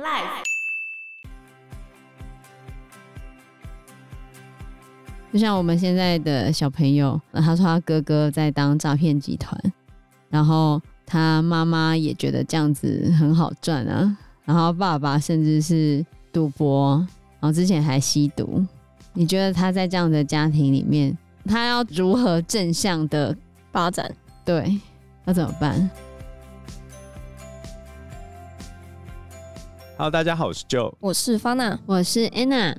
Life，就像我们现在的小朋友，他说他哥哥在当诈骗集团，然后他妈妈也觉得这样子很好赚啊，然后爸爸甚至是赌博，然后之前还吸毒。你觉得他在这样的家庭里面，他要如何正向的发展？对，要怎么办？Hello，大家好，我是 Joe，我是 Fana，我是 Anna。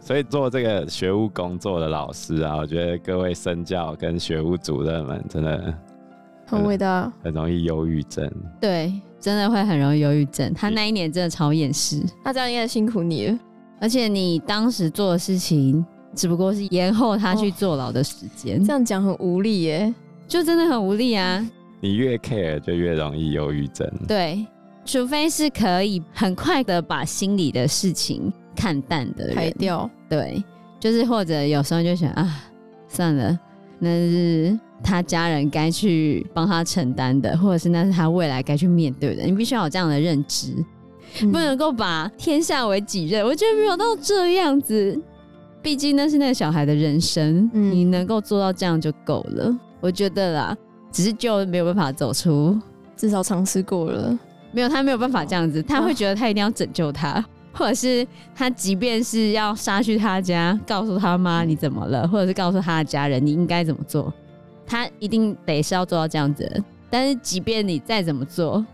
所以做这个学务工作的老师啊，我觉得各位身教跟学务主任们真的很伟大，很容易忧郁症。对，真的会很容易忧郁症。他那一年真的超厌世，那这样应该辛苦你了。而且你当时做的事情，只不过是延后他去坐牢的时间。哦，这样讲很无力耶，就真的很无力啊。你越 care 就越容易忧郁症。对。除非是可以很快的把心里的事情看淡的人，排掉。对，就是或者有时候就想啊，算了，那是他家人该去帮他承担的，或者是那是他未来该去面对的。你必须要有这样的认知，嗯、不能够把天下为己任。我觉得没有到这样子，毕竟那是那个小孩的人生，嗯、你能够做到这样就够了。我觉得啦，只是就没有办法走出，至少尝试过了。没有，他没有办法这样子，他会觉得他一定要拯救他，或者是他即便是要杀去他家，告诉他妈你怎么了，或者是告诉他的家人你应该怎么做，他一定得是要做到这样子。但是即便你再怎么做，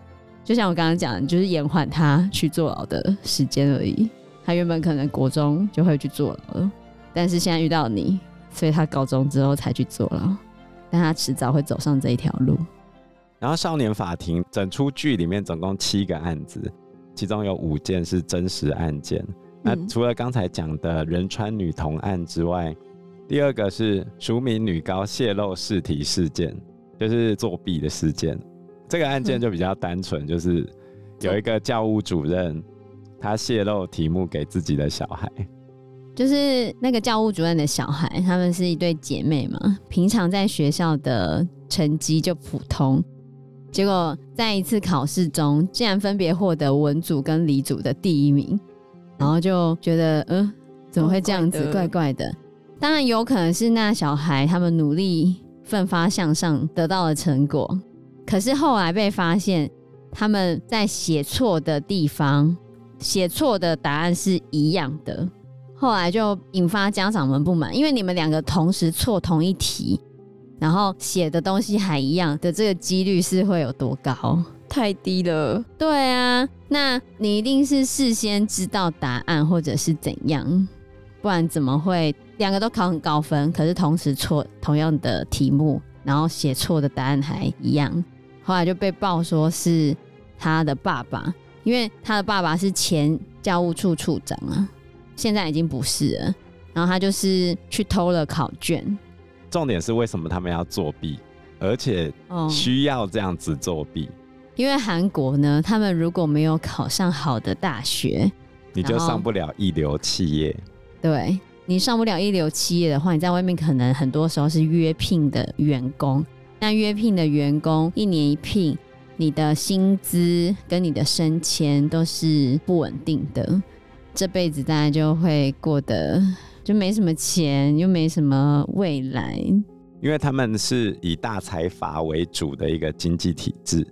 就像我刚刚讲的，就是延缓他去坐牢的时间而已。他原本可能国中就会去坐牢了，但是现在遇到你，所以他高中之后才去坐牢，但他迟早会走上这一条路。然后少年法庭整出剧里面总共七个案子，其中有五件是真实案件。那除了刚才讲的仁川女童案之外，第二个是署名女高泄露试题事件，就是作弊的事件。这个案件就比较单纯，就是有一个教务主任，他泄露题目给自己的小孩，就是那个教务主任的小孩，他们是一对姐妹嘛，平常在学校的成绩就普通。结果在一次考试中，竟然分别获得文组跟理组的第一名，然后就觉得，嗯、怎么会这样子？怪怪的。当然有可能是那小孩他们努力奋发向上得到了成果，可是后来被发现他们在写错的地方写错的答案是一样的，后来就引发家长们不满，因为你们两个同时错同一题。然后写的东西还一样的这个几率是会有多高？太低了。对啊，那你一定是事先知道答案或者是怎样，不然怎么会两个都考很高分，可是同时错同样的题目，然后写错的答案还一样？后来就被爆说是他的爸爸，因为他的爸爸是前教务处处长啊，现在已经不是了。然后他就是去偷了考卷。重点是为什么他们要作弊，而且需要这样子作弊？哦、因为韩国呢，他们如果没有考上好的大学，你就上不了一流企业。对，你上不了一流企业的话，你在外面可能很多时候是约聘的员工。那约聘的员工一年一聘，你的薪资跟你的升迁都是不稳定的，这辈子大家就会过得。就没什么钱，又没什么未来，因为他们是以大财阀为主的一个经济体制，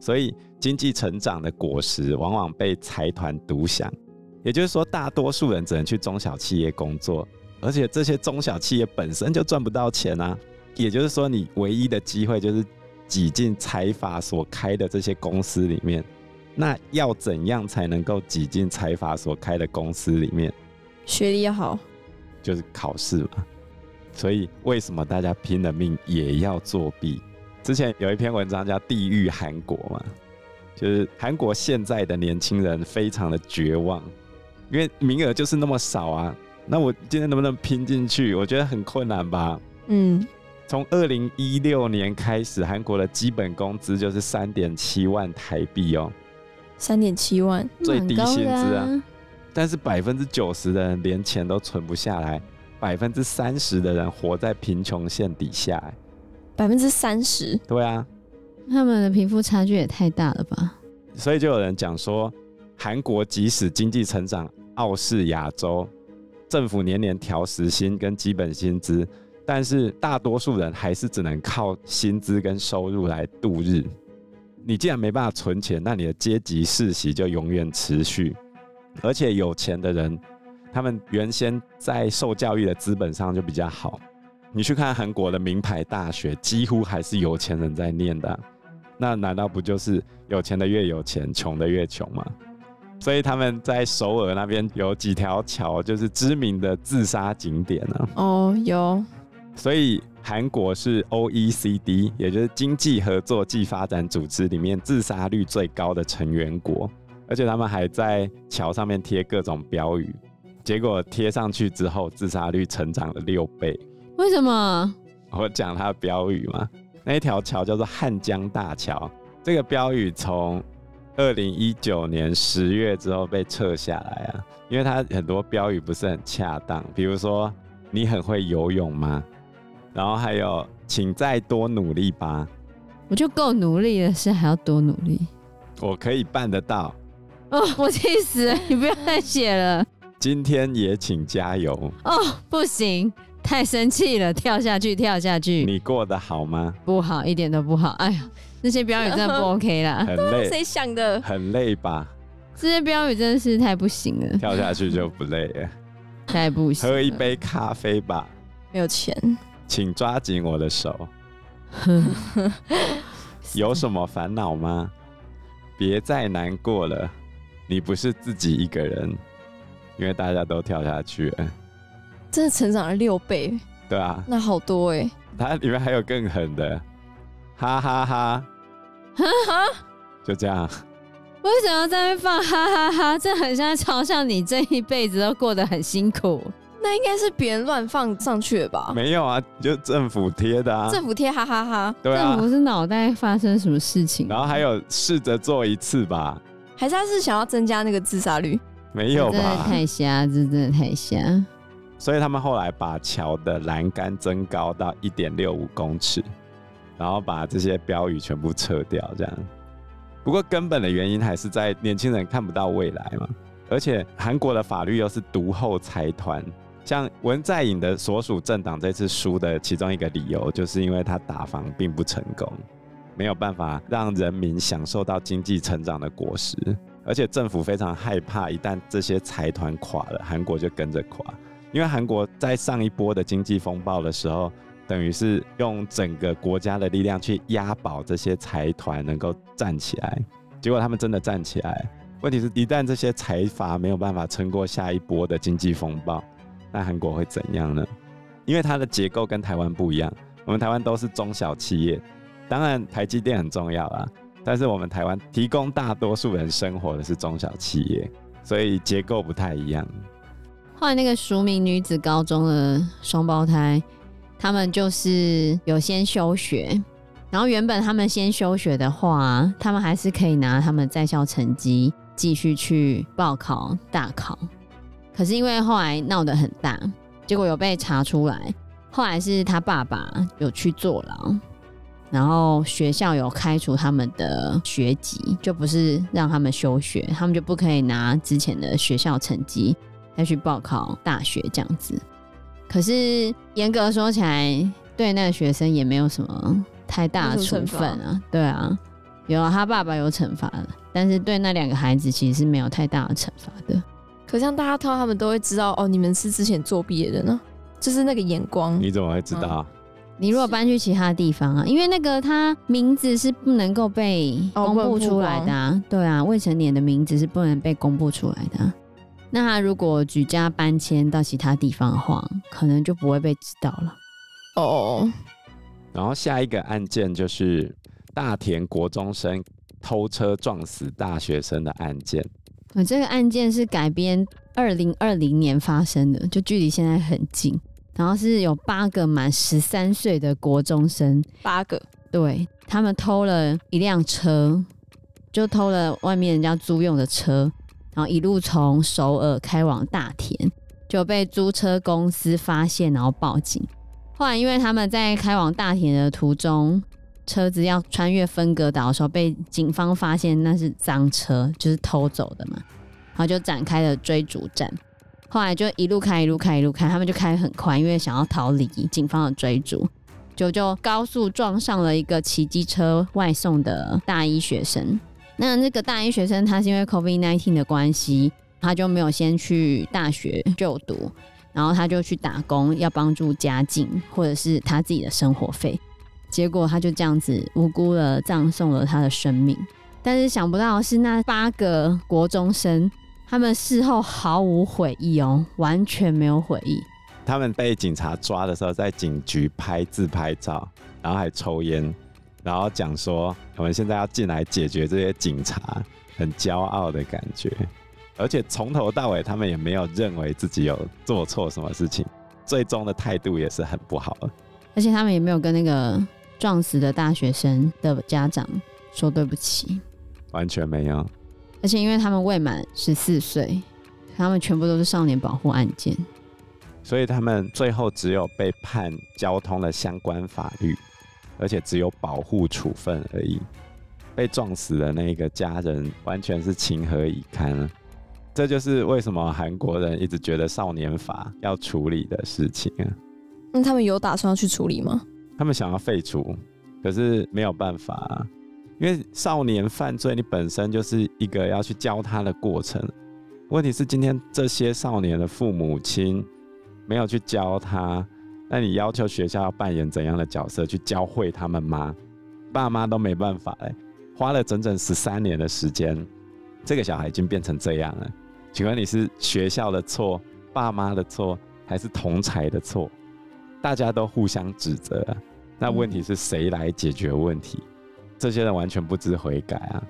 所以经济成长的果实往往被财团独享。也就是说，大多数人只能去中小企业工作，而且这些中小企业本身就赚不到钱啊。也就是说，你唯一的机会就是挤进财阀所开的这些公司里面。那要怎样才能够挤进财阀所开的公司里面？学历要好。就是考试嘛，所以为什么大家拼了命也要作弊？之前有一篇文章叫《地狱韩国》嘛，就是韩国现在的年轻人非常的绝望，因为名额就是那么少啊。那我今天能不能拼进去？我觉得很困难吧。嗯，从二零一六年开始，韩国的基本工资就是三点七万台币哦，三点七万，最低薪资啊。但是百分之九十的人连钱都存不下来，百分之三十的人活在贫穷线底下。百分之三十？对啊，他们的贫富差距也太大了吧？所以就有人讲说，韩国即使经济成长傲视亚洲，政府年年调时薪跟基本薪资，但是大多数人还是只能靠薪资跟收入来度日。你既然没办法存钱，那你的阶级世袭就永远持续。而且有钱的人，他们原先在受教育的资本上就比较好。你去看韩国的名牌大学，几乎还是有钱人在念的啊。那难道不就是有钱的越有钱，穷的越穷吗？所以他们在首尔那边有几条桥，就是知名的自杀景点呢。哦，有。所以韩国是 OECD，也就是经济合作暨发展组织里面自杀率最高的成员国，而且他们还在桥上面贴各种标语。结果贴上去之后，自杀率成长了六倍。为什么？我讲它的标语嘛。那一条桥叫做汉江大桥。这个标语从二零一九年十月之后被撤下来啊，因为它很多标语不是很恰当。比如说，你很会游泳吗？然后还有，请再多努力吧。我就够努力了，是还要多努力？我可以办得到。哦，我气死了！你不要再写了。今天也请加油哦！不行，太生气了，跳下去，跳下去。你过得好吗？不好，一点都不好。哎呀，那些标语真的不 OK 啦，很累。谁想的？很累吧？这些标语真的是太不行了。跳下去就不累了，太不行。喝一杯咖啡吧。没有钱，请抓紧我的手。有什么烦恼吗？别再难过了，你不是自己一个人。因为大家都跳下去了，真的成长了六倍。对啊，那好多哎。它里面还有更狠的，哈哈哈，哈哈，就这样。为什么要在那放哈哈哈？这很像在嘲笑你这一辈子都过得很辛苦。那应该是别人乱放上去的吧？没有啊，就政府贴的啊。政府贴哈哈哈。对啊。政府是脑袋发生什么事情？然后还有试着做一次吧？还是他是想要增加那个自杀率？没有吧？真的太瞎，这真的太瞎。所以他们后来把桥的栏杆增高到一点六五公尺，然后把这些标语全部撤掉，这样。不过根本的原因还是在年轻人看不到未来嘛。而且韩国的法律又是独后财团，像文在寅的所属政党这次输的其中一个理由，就是因为他打房并不成功，没有办法让人民享受到经济成长的果实。而且政府非常害怕，一旦这些财团垮了，韩国就跟着垮。因为韩国在上一波的经济风暴的时候，等于是用整个国家的力量去押宝这些财团能够站起来。结果他们真的站起来，问题是，一旦这些财阀没有办法撑过下一波的经济风暴，那韩国会怎样呢？因为它的结构跟台湾不一样，我们台湾都是中小企业，当然台积电很重要啦。但是我们台湾提供大多数人生活的是中小企业，所以结构不太一样。后来那个淑明女子高中的双胞胎，他们就是有先休学，然后原本他们先休学的话，他们还是可以拿他们在校成绩继续去报考大考。可是因为后来闹得很大，结果有被查出来，后来是他爸爸有去坐牢。然后学校有开除他们的学籍，就不是让他们休学，他们就不可以拿之前的学校成绩再去报考大学这样子。可是严格说起来，对那个学生也没有什么太大的处分啊。对啊，有啊，他爸爸有惩罚的，但是对那两个孩子其实是没有太大的惩罚的。可像大家看到他们都会知道哦，你们是之前作弊的人呢，就是那个眼光。你怎么会知道？嗯你如果搬去其他地方啊，因为那个他名字是不能够被公布出来的啊，对啊，未成年的名字是不能被公布出来的啊。那他如果举家搬迁到其他地方的话，可能就不会被知道了。哦。然后下一个案件就是大田国中生偷车撞死大学生的案件。呃，这个案件是改编二零二零年发生的，就距离现在很近。然后是有八个满十三岁的国中生，八个，对，他们偷了一辆车，就偷了外面人家租用的车，然后一路从首尔开往大田，就被租车公司发现，然后报警。后来因为他们在开往大田的途中，车子要穿越分隔岛的时候，被警方发现那是赃车，就是偷走的嘛，然后就展开了追逐战。后来就一路开，一路开，一路开，他们就开很快，因为想要逃离警方的追逐，就就高速撞上了一个骑机车外送的大一学生。那那个大一学生，他是因为 COVID-19 的关系，他就没有先去大学就读，然后他就去打工，要帮助家境或者是他自己的生活费。结果他就这样子无辜的葬送了他的生命。但是想不到是那八个国中生。他们事后毫无悔意哦，完全没有悔意。他们被警察抓的时候，在警局拍自拍照，然后还抽烟，然后讲说我们现在要进来解决这些警察，很骄傲的感觉。而且从头到尾，他们也没有认为自己有做错什么事情，最终的态度也是很不好的。而且他们也没有跟那个撞死的大学生的家长说对不起，完全没有。而且因为他们未满十四岁，他们全部都是少年保护案件，所以他们最后只有被判交通的相关法律，而且只有保护处分而已。被撞死的那个家人完全是情何以堪啊，这就是为什么韩国人一直觉得少年法要处理的事情啊。那他们有打算要去处理吗？他们想要废除，可是没有办法啊。因为少年犯罪，你本身就是一个要去教他的过程。问题是今天这些少年的父母亲没有去教他，那你要求学校要扮演怎样的角色去教会他们吗？爸妈都没办法哎，花了整整十三年的时间，这个小孩已经变成这样了。请问你是学校的错、爸妈的错，还是同才的错？大家都互相指责，那问题是谁来解决问题？这些人完全不知悔改啊！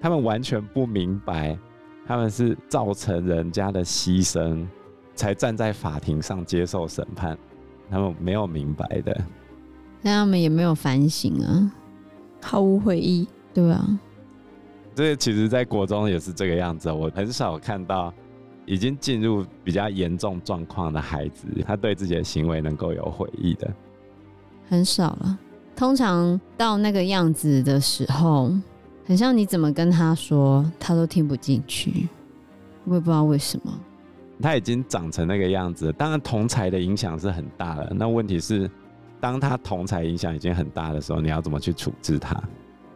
他们完全不明白，他们是造成人家的牺牲，才站在法庭上接受审判。他们没有明白的，那他们也没有反省啊，毫无悔意，对啊。这其实，在国中也是这个样子。我很少看到已经进入比较严重状况的孩子，他对自己的行为能够有悔意的，很少了。通常到那个样子的时候，很像你怎么跟他说，他都听不进去。我也不知道为什么。他已经长成那个样子，当然同才的影响是很大的。那问题是，当他同才影响已经很大的时候，你要怎么去处置他？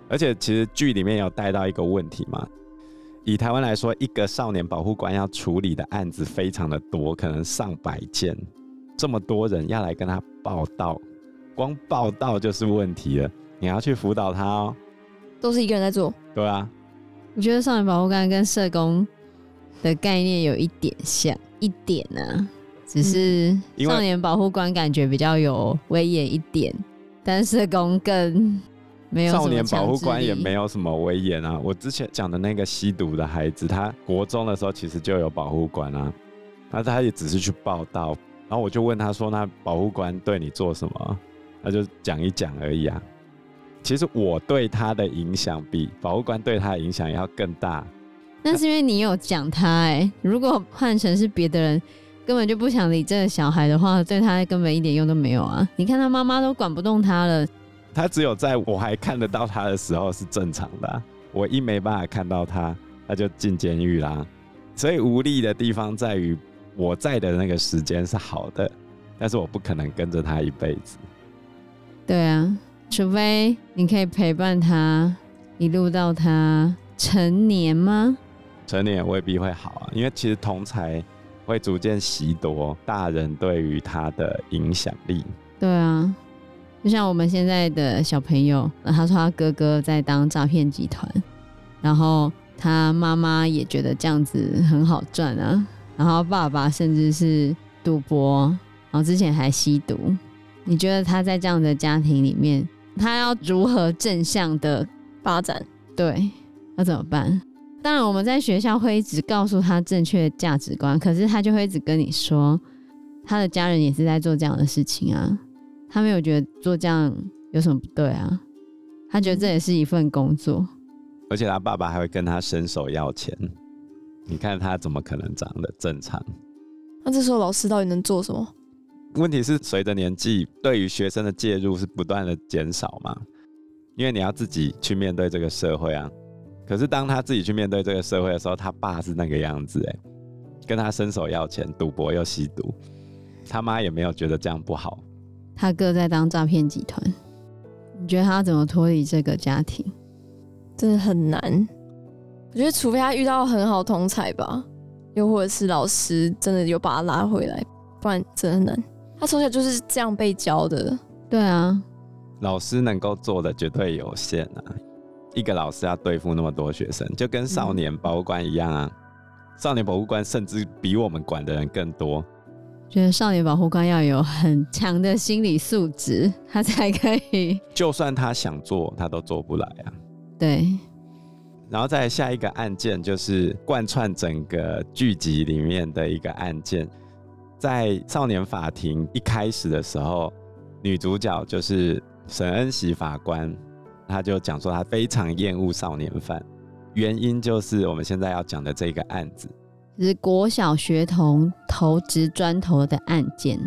而且，其实剧里面有带到一个问题嘛。以台湾来说，一个少年保护官要处理的案子非常的多，可能上百件，这么多人要来跟他报道。光报道就是问题了，你要去辅导他哦。都是一个人在做。对啊，我觉得少年保护官跟社工的概念有一点像，一点呢、啊，只是少年保护官感觉比较有威严一点，但社工更没有。少年保护官也没有什么威严啊。我之前讲的那个吸毒的孩子，他国中的时候其实就有保护官啊，那他也只是去报道，然后我就问他说：“那保护官对你做什么？”那就讲一讲而已啊。其实我对他的影响比保护官对他的影响要更大。那是因为你有讲他哎、欸。如果换成是别的人，根本就不想理这个小孩的话，对他根本一点用都没有啊。你看他妈妈都管不动他了。他只有在我还看得到他的时候是正常的、啊，我一没办法看到他，他就进监狱啦。所以无力的地方在于我在的那个时间是好的，但是我不可能跟着他一辈子。对啊，除非你可以陪伴他一路到他成年吗？成年未必会好啊，因为其实同才会逐渐习得大人对于他的影响力。对啊，就像我们现在的小朋友，他说他哥哥在当诈骗集团，然后他妈妈也觉得这样子很好赚啊，然后爸爸甚至是赌博，然后之前还吸毒。你觉得他在这样的家庭里面，他要如何正向的发展？对，要怎么办？当然，我们在学校会一直告诉他正确的价值观，可是他就会一直跟你说，他的家人也是在做这样的事情啊，他没有觉得做这样有什么不对啊，他觉得这也是一份工作，而且他爸爸还会跟他伸手要钱，你看他怎么可能长得正常？那这时候老师到底能做什么？问题是，随着年纪，对于学生的介入是不断的减少嘛？因为你要自己去面对这个社会啊。可是当他自己去面对这个社会的时候，他爸是那个样子，哎，跟他伸手要钱，赌博又吸毒，他妈也没有觉得这样不好。他哥在当诈骗集团，你觉得他怎么脱离这个家庭？真的很难。我觉得，除非他遇到很好同才吧，又或者是老师真的有把他拉回来，不然真的很难。他从小就是这样被教的。对啊，老师能够做的绝对有限啊。一个老师要对付那么多学生，就跟少年博物馆一样啊。嗯、少年博物馆甚至比我们管的人更多。觉得少年保护官要有很强的心理素质，他才可以。就算他想做，他都做不来啊。对。然后再下一个案件，就是贯穿整个剧集里面的一个案件，在少年法庭一开始的时候，女主角就是沈恩喜法官，她就讲说她非常厌恶少年犯，原因就是我们现在要讲的这个案子。是国小学童投掷砖头的案件，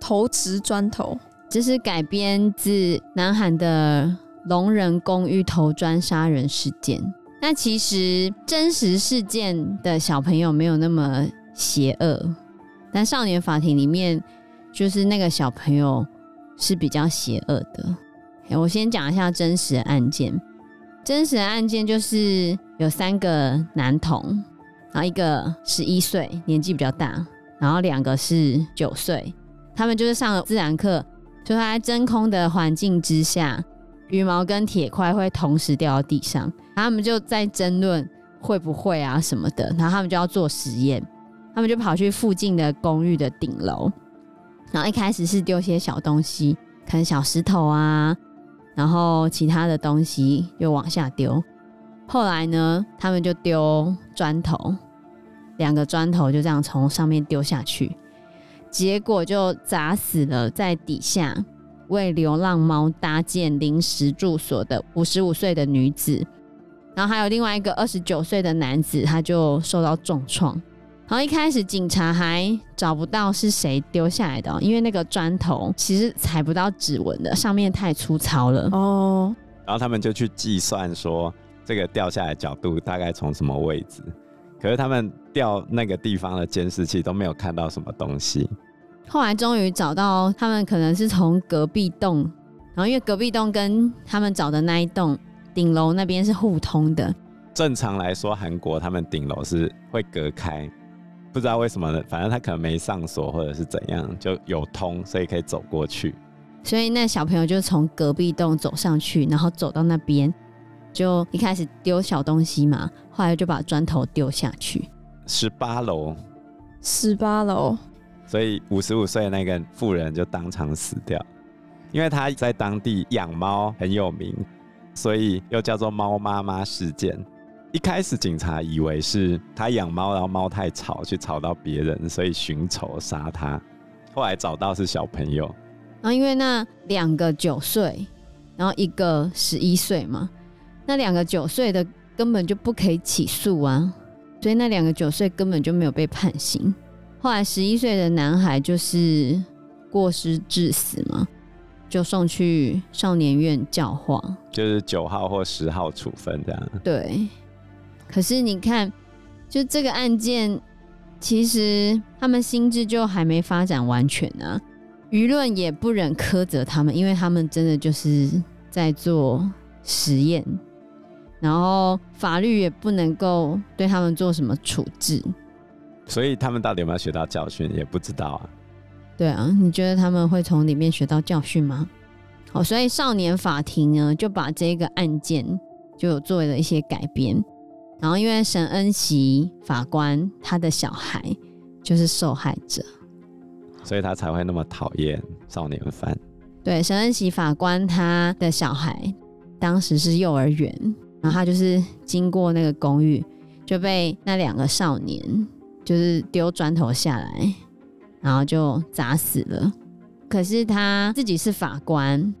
投掷砖头，这是改编自南韩的龙人公寓投砖杀人事件。那其实真实事件的小朋友没有那么邪恶，但少年法庭里面就是那个小朋友是比较邪恶的。我先讲一下真实的案件，真实的案件就是有三个男童。然后一个十一岁，年纪比较大，然后两个是九岁，他们就是上了自然课，就在真空的环境之下，羽毛跟铁块会同时掉到地上，他们就在争论会不会啊什么的，然后他们就要做实验，他们就跑去附近的公寓的顶楼，然后一开始是丢些小东西，可能小石头啊，然后其他的东西就往下丢。后来呢，他们就丢砖头，两个砖头就这样从上面丢下去，结果就砸死了在底下为流浪猫搭建临时住所的五十五岁的女子，然后还有另外一个二十九岁的男子，他就受到重创。然后一开始警察还找不到是谁丢下来的，因为那个砖头其实踩不到指纹的，上面太粗糙了。哦，然后他们就去计算说。这个掉下来角度大概从什么位置？可是他们掉那个地方的监视器都没有看到什么东西。后来终于找到，他们可能是从隔壁栋，然后因为隔壁栋跟他们找的那一栋顶楼那边是互通的。正常来说，韩国他们顶楼是会隔开，不知道为什么呢？反正他可能没上锁或者是怎样，就有通，所以可以走过去。所以那小朋友就从隔壁洞走上去，然后走到那边。就一开始丢小东西嘛，后来就把砖头丢下去。十八楼，十八楼，所以五十五岁的那个妇人就当场死掉，因为他在当地养猫很有名，所以又叫做猫妈妈事件。一开始警察以为是他养猫，然后猫太吵，去吵到别人，所以寻仇杀他。后来找到是小朋友，然后因为那两个九岁，然后一个十一岁嘛。那两个九岁的根本就不可以起诉啊，所以那两个九岁根本就没有被判刑。后来十一岁的男孩就是过失致死嘛，就送去少年院教化，就是九号或十号处分这样。对，可是你看，就这个案件，其实他们心智就还没发展完全啊，舆论也不忍苛责他们，因为他们真的就是在做实验。然后法律也不能够对他们做什么处置，所以他们到底有没有学到教训也不知道啊。对啊，你觉得他们会从里面学到教训吗？好，所以少年法庭呢就把这个案件就有做了一些改编。然后因为沈恩熙法官他的小孩就是受害者，所以他才会那么讨厌少年犯。对，沈恩熙法官他的小孩当时是幼儿园。然后他就是经过那个公寓，就被那两个少年就是丢砖头下来，然后就砸死了。可是他自己是法官，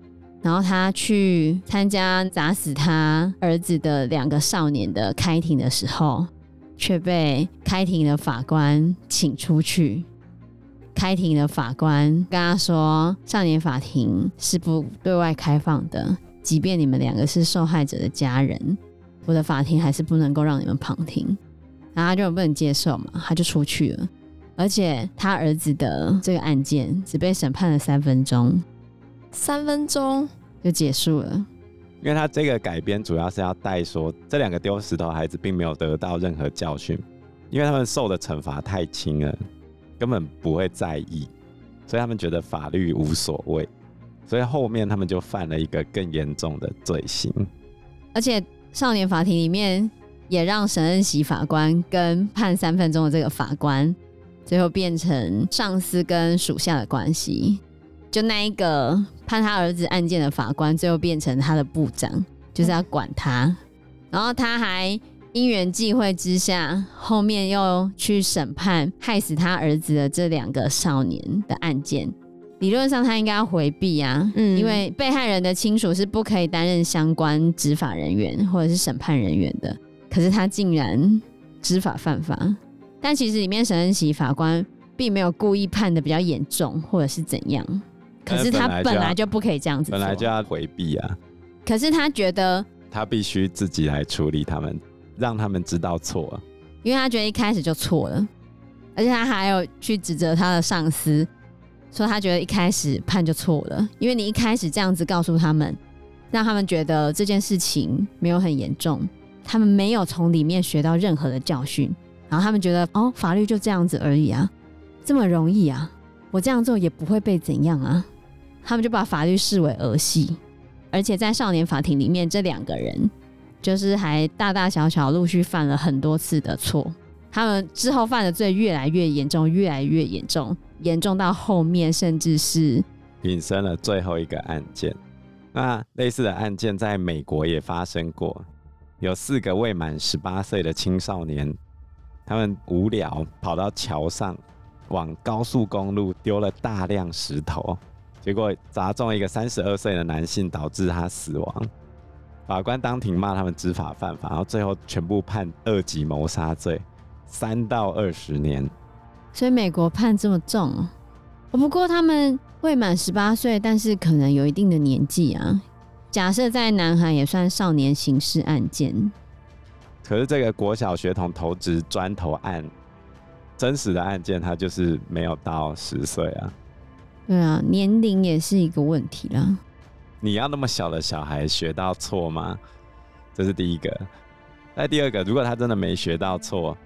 然后他去参加砸死他儿子的两个少年的开庭的时候，却被开庭的法官请出去。开庭的法官跟他说：“少年法庭是不对外开放的。”即便你们两个是受害者的家人，我的法庭还是不能够让你们旁听。然后他就不能接受嘛，他就出去了。而且他儿子的这个案件只被审判了三分钟，三分钟就结束了。因为他这个改编主要是要带说，这两个丢石头孩子并没有得到任何教训，因为他们受的惩罚太轻了，根本不会在意，所以他们觉得法律无所谓，所以后面他们就犯了一个更严重的罪行。而且少年法庭里面也让沈恩喜法官跟判三分钟的这个法官，最后变成上司跟属下的关系。就那一个判他儿子案件的法官，最后变成他的部长，就是要管他。然后他还因缘际会之下，后面又去审判害死他儿子的这两个少年的案件。理论上他应该要回避啊，嗯，因为被害人的亲属是不可以担任相关执法人员或者是审判人员的。可是他竟然知法犯法，但其实里面沈恩喜法官并没有故意判的比较严重，或者是怎样。可是他本来就不可以这样子，本来就要回避啊。可是他觉得他必须自己来处理他们，让他们知道错，因为他觉得一开始就错了，而且他还有去指责他的上司，说他觉得一开始判就错了，因为你一开始这样子告诉他们，让他们觉得这件事情没有很严重，他们没有从里面学到任何的教训，然后他们觉得哦，法律就这样子而已啊，这么容易啊，我这样做也不会被怎样啊。他们就把法律视为儿戏，而且在少年法庭里面，这两个人就是还大大小小陆续犯了很多次的错。他们之后犯的罪越来越严重，越来越严重，严重到后面甚至是引申了最后一个案件。那类似的案件在美国也发生过，有四个未满十八岁的青少年，他们无聊跑到桥上，往高速公路丢了大量石头。结果砸中一个三十二岁的男性，导致他死亡。法官当庭骂他们知法犯法，然后最后全部判二级谋杀罪，三到二十年。所以美国判这么重哦？不过他们未满十八岁，但是可能有一定的年纪啊。假设在南韩也算少年刑事案件。可是这个国小学童投掷砖头案，真实的案件，他就是没有到十岁啊。对啊，年龄也是一个问题啦。你要那么小的小孩学到错吗？这是第一个。那第二个，如果他真的没学到错，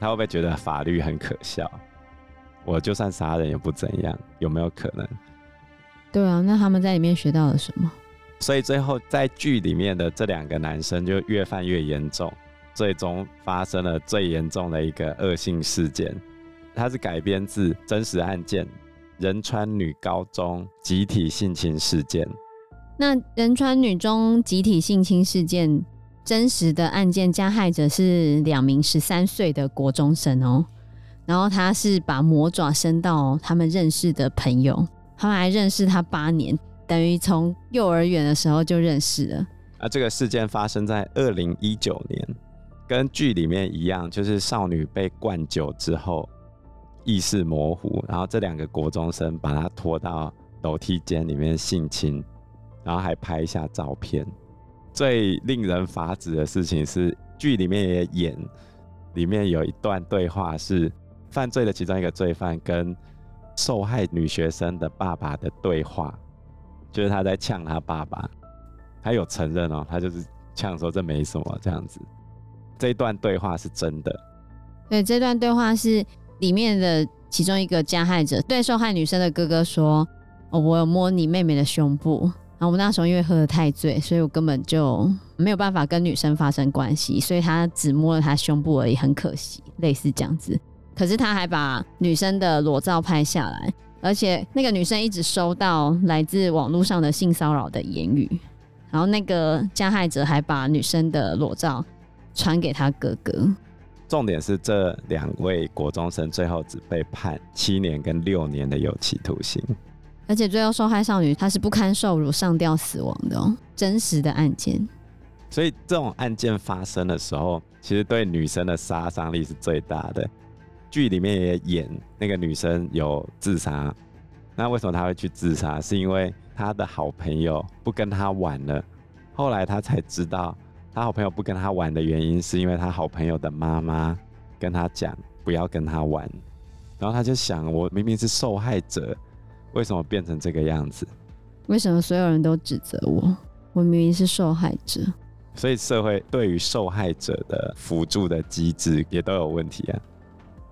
他会不会觉得法律很可笑？我就算杀人也不怎样，有没有可能？对啊，那他们在里面学到了什么？所以最后在剧里面的这两个男生就越犯越严重，最终发生了最严重的一个恶性事件。它是改编自真实案件。仁川女高中集体性侵事件。那仁川女中集体性侵事件真实的案件加害者是两名十三岁的国中生哦，然后他是把魔爪伸到他们认识的朋友，他们还认识他八年，等于从幼儿园的时候就认识了。啊，这个事件发生在二零一九年，跟剧里面一样，就是少女被灌酒之后。意识模糊，然后这两个国中生把他拖到楼梯间里面性侵，然后还拍一下照片。最令人发指的事情是，剧里面也演，里面有一段对话是犯罪的其中一个罪犯跟受害女学生的爸爸的对话，就是他在呛他爸爸，他有承认哦，他就是呛说这没什么这样子。这一段对话是真的，对，这段对话是。里面的其中一个加害者对受害女生的哥哥说：“哦，我有摸你妹妹的胸部，然后我们那时候因为喝得太醉，所以我根本就没有办法跟女生发生关系，所以他只摸了她胸部而已，很可惜，类似这样子。可是他还把女生的裸照拍下来，而且那个女生一直收到来自网络上的性骚扰的言语，然后那个加害者还把女生的裸照传给他哥哥。”重点是这两位国中生最后只被判七年跟六年的有期徒刑，而且最后受害少女她是不堪受辱上吊死亡的哦，真实的案件。所以这种案件发生的时候，其实对女生的杀伤力是最大的。剧里面也演那个女生有自杀，那为什么她会去自杀？是因为她的好朋友不跟她玩了，后来她才知道，他好朋友不跟他玩的原因，是因为他好朋友的妈妈跟他讲不要跟他玩。然后他就想，我明明是受害者，为什么变成这个样子？为什么所有人都指责我？我明明是受害者。所以社会对于受害者的辅助的机制也都有问题啊。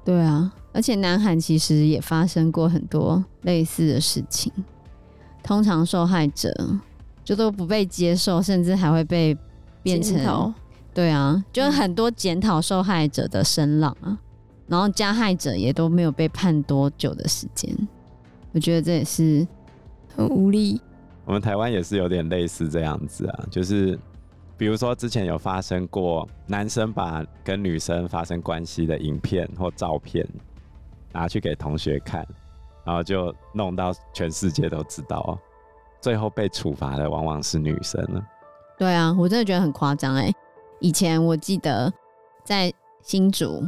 对啊，而且南韩其实也发生过很多类似的事情。通常受害者就都不被接受，甚至还会被变成……对啊，就是很多检讨受害者的声浪啊。然后加害者也都没有被判多久的时间，我觉得这也是很无力。我们台湾也是有点类似这样子啊，就是比如说之前有发生过男生把跟女生发生关系的影片或照片拿去给同学看，然后就弄到全世界都知道，最后被处罚的往往是女生了。对啊，我真的觉得很夸张哎。以前我记得在新竹。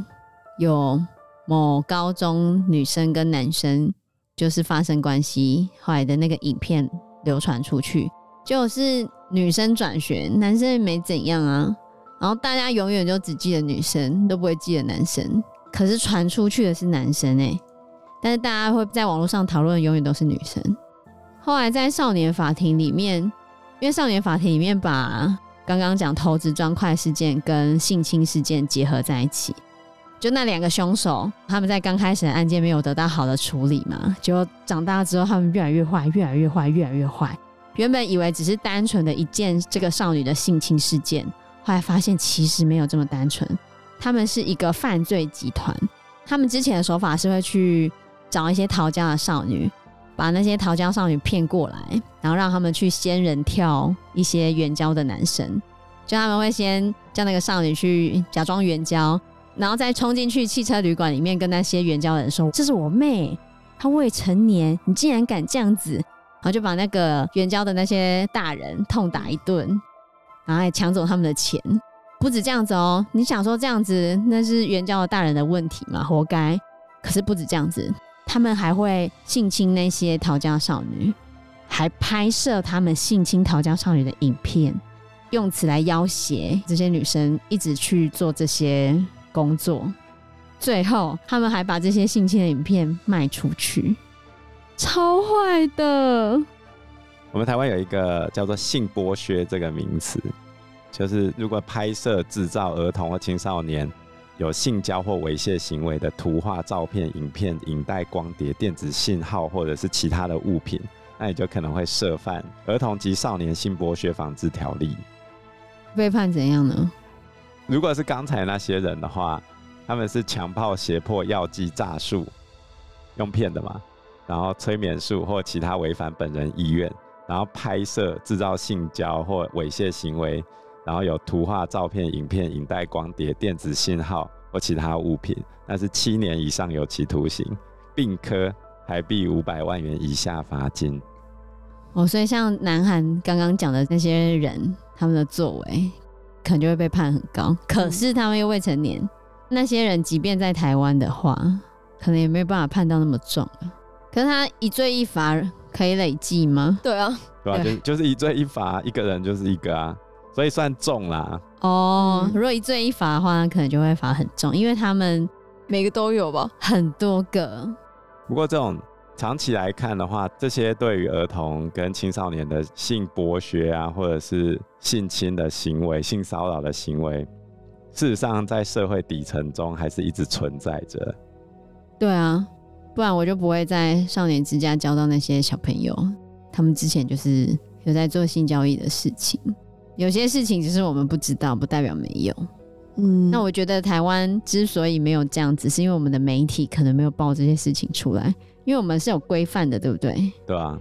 有某高中女生跟男生就是发生关系，后来的那个影片流传出去，就是女生转学，男生也没怎样啊。然后大家永远就只记得女生，都不会记得男生。可是传出去的是男生哎、但是大家会在网络上讨论，永远都是女生。后来在少年法庭里面，因为少年法庭里面把刚刚讲投掷砖块事件跟性侵事件结合在一起。就那两个凶手，他们在刚开始的案件没有得到好的处理嘛，结果长大之后他们越来越坏，越来越坏，越来越坏。原本以为只是单纯的一件这个少女的性侵事件，后来发现其实没有这么单纯。他们是一个犯罪集团，他们之前的手法是会去找一些逃家的少女，把那些桃胶少女骗过来，然后让他们去仙人跳一些援交的男生，就他们会先叫那个少女去假装援交。然后再冲进去汽车旅馆里面，跟那些援交的人说：“这是我妹，她未成年，你竟然敢这样子！”然后就把那个援交的那些大人痛打一顿，然后还抢走他们的钱。不止这样子哦，你想说这样子那是援交的大人的问题吗？活该！可是不止这样子，他们还会性侵那些逃家少女，还拍摄他们性侵逃家少女的影片，用此来要挟这些女生一直去做这些。工作，最后他们还把这些性侵的影片卖出去，超坏的。我们台湾有一个叫做“性剥削”这个名词，就是如果拍摄、制造儿童或青少年有性交或猥亵行为的图画、照片、影片、影带、光碟、电子信号或者是其他的物品，那你就可能会涉犯《儿童及少年性剥削防治条例》。被判怎样呢？如果是刚才那些人的话，他们是强暴、胁迫、药剂、诈术，用骗的嘛，然后催眠术或其他违反本人意愿，然后拍摄、制造性交或猥亵行为，然后有图画、照片、影片、影带、光碟、电子信号或其他物品，那是七年以上有期徒刑，并科台币五百万元以下罚金。哦，所以像南韩刚刚讲的那些人，他们的作为。可能就会被判很高，可是他们又未成年，嗯、那些人即便在台湾的话，可能也没有办法判到那么重。可是他一罪一罚可以累计吗？对啊，对啊，就 就是一罪一罚，一个人就是一个啊，所以算重啦。哦，嗯、如果一罪一罚的话，那可能就会罚很重，因为他们每个都有吧，很多个。不过这种。长期来看的话，这些对于儿童跟青少年的性剥削啊，或者是性侵的行为、性骚扰的行为，事实上在社会底层中还是一直存在着。对啊，不然我就不会在少年之家教到那些小朋友，他们之前就是有在做性交易的事情。有些事情只是我们不知道，不代表没有。嗯，那我觉得台湾之所以没有这样子，是因为我们的媒体可能没有报这些事情出来。因为我们是有规范的，对不对？对啊，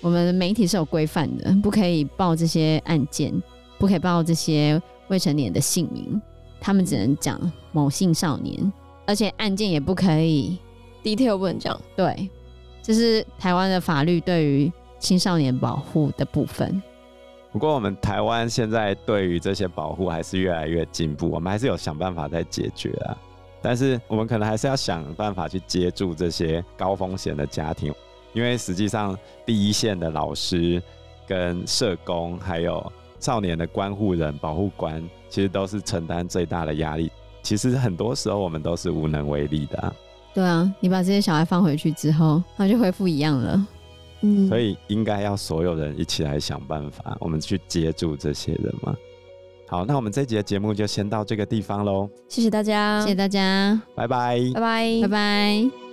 我们的媒体是有规范的，不可以报这些案件，不可以报这些未成年的姓名，他们只能讲某性少年，而且案件也不可以 detail 不能讲。对，这是台湾的法律对于青少年保护的部分。不过我们台湾现在对于这些保护还是越来越进步，我们还是有想办法在解决啊。但是我们可能还是要想办法去接住这些高风险的家庭，因为实际上第一线的老师、跟社工还有少年的关护人、保护官，其实都是承担最大的压力。其实很多时候我们都是无能为力的。对啊，你把这些小孩放回去之后，他就恢复一样了。嗯，所以应该要所有人一起来想办法，我们去接住这些人嘛。好，那我们这集的节目就先到这个地方喽。谢谢大家，谢谢大家，拜拜，拜拜，拜拜。